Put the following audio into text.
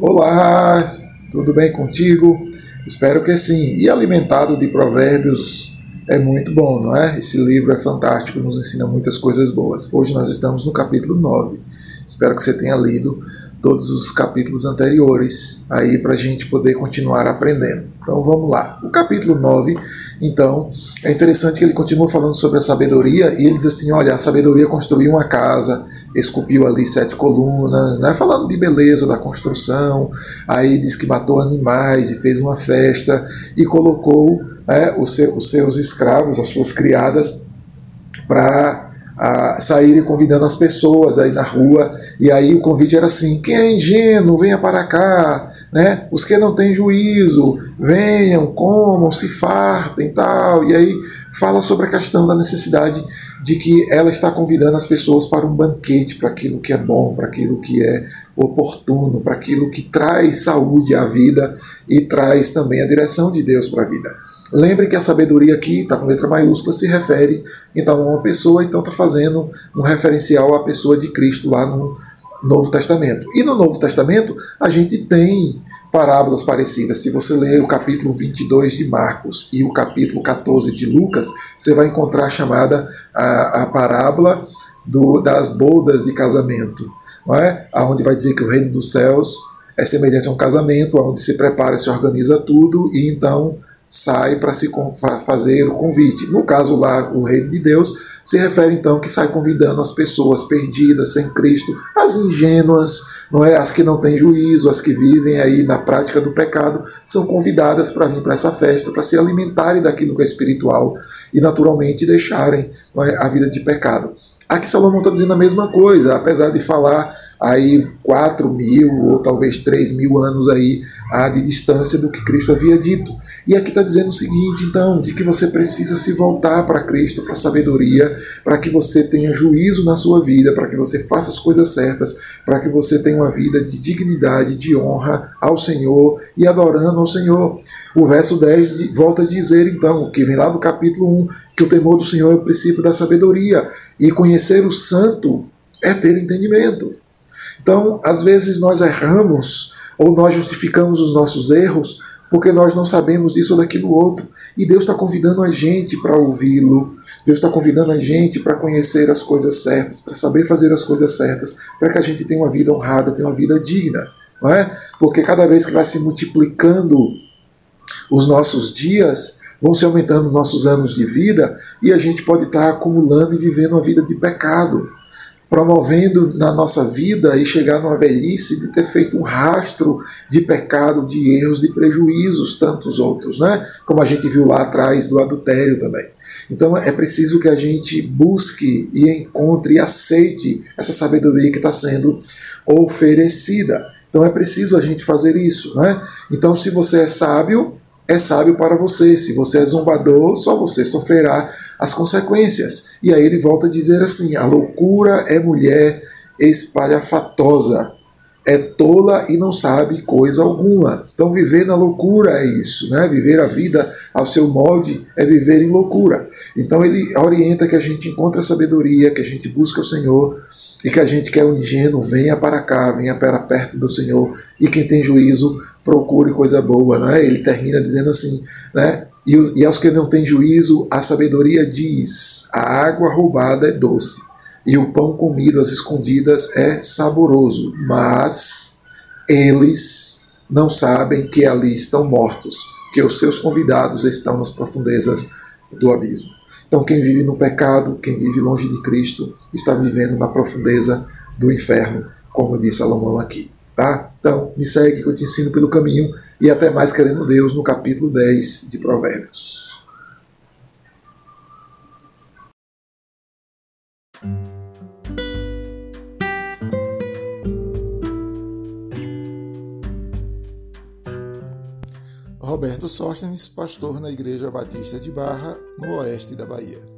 Olá, tudo bem contigo? Espero que sim. E alimentado de provérbios é muito bom, não é? Esse livro é fantástico, nos ensina muitas coisas boas. Hoje nós estamos no capítulo 9. Espero que você tenha lido todos os capítulos anteriores aí para a gente poder continuar aprendendo. Então vamos lá. O capítulo 9, então, é interessante que ele continua falando sobre a sabedoria e ele diz assim: olha, a sabedoria construiu uma casa, esculpiu ali sete colunas, né? falando de beleza da construção. Aí diz que matou animais e fez uma festa e colocou né, os, seus, os seus escravos, as suas criadas, para a saírem convidando as pessoas aí na rua. E aí o convite era assim: quem é ingênuo, venha para cá. Né? Os que não têm juízo, venham, comam, se fartem tal. E aí fala sobre a questão da necessidade de que ela está convidando as pessoas para um banquete, para aquilo que é bom, para aquilo que é oportuno, para aquilo que traz saúde à vida e traz também a direção de Deus para a vida. Lembre que a sabedoria aqui, está com letra maiúscula, se refere então a uma pessoa, então está fazendo um referencial à pessoa de Cristo lá no Novo Testamento. E no Novo Testamento a gente tem parábolas parecidas. Se você ler o capítulo 22 de Marcos e o capítulo 14 de Lucas, você vai encontrar a chamada a, a parábola do, das bodas de casamento, não é? Onde vai dizer que o reino dos céus é semelhante a um casamento, onde se prepara, se organiza tudo e então sai para se fazer o convite. No caso lá, o reino de Deus se refere então que sai convidando as pessoas perdidas, sem Cristo, as ingênuas, não é, as que não têm juízo, as que vivem aí na prática do pecado, são convidadas para vir para essa festa, para se alimentarem daquilo que é espiritual e naturalmente deixarem é, a vida de pecado. Aqui Salomão está dizendo a mesma coisa, apesar de falar aí 4 mil ou talvez 3 mil anos aí de distância do que Cristo havia dito. E aqui está dizendo o seguinte, então, de que você precisa se voltar para Cristo, para a sabedoria, para que você tenha juízo na sua vida, para que você faça as coisas certas, para que você tenha uma vida de dignidade, de honra ao Senhor e adorando ao Senhor. O verso 10 volta a dizer, então, que vem lá do capítulo 1, que o temor do Senhor é o princípio da sabedoria, e conhecer o santo é ter entendimento. Então, às vezes nós erramos ou nós justificamos os nossos erros porque nós não sabemos disso ou daquilo outro. E Deus está convidando a gente para ouvi-lo. Deus está convidando a gente para conhecer as coisas certas, para saber fazer as coisas certas, para que a gente tenha uma vida honrada, tenha uma vida digna. Não é? Porque cada vez que vai se multiplicando os nossos dias, vão se aumentando nossos anos de vida e a gente pode estar acumulando e vivendo uma vida de pecado promovendo na nossa vida e chegar numa velhice de ter feito um rastro de pecado, de erros, de prejuízos, tantos outros, né? Como a gente viu lá atrás do adultério também. Então é preciso que a gente busque e encontre e aceite essa sabedoria que está sendo oferecida. Então é preciso a gente fazer isso, né? Então se você é sábio, é sábio para você. Se você é zombador, só você sofrerá as consequências. E aí ele volta a dizer assim: a loucura é mulher espalhafatosa, é tola e não sabe coisa alguma. Então, viver na loucura é isso, né? Viver a vida ao seu molde é viver em loucura. Então, ele orienta que a gente encontre a sabedoria, que a gente busque o Senhor e que a gente que é o ingênuo venha para cá, venha para perto do Senhor e quem tem juízo procure coisa boa, né? Ele termina dizendo assim, né? E, e aos que não têm juízo, a sabedoria diz: a água roubada é doce e o pão comido às escondidas é saboroso, mas eles não sabem que ali estão mortos, que os seus convidados estão nas profundezas do abismo. Então, quem vive no pecado, quem vive longe de Cristo, está vivendo na profundeza do inferno, como diz Salomão aqui. Tá? Então, me segue que eu te ensino pelo caminho e até mais querendo Deus no capítulo 10 de Provérbios. Roberto Sóstenes, pastor na Igreja Batista de Barra, no oeste da Bahia.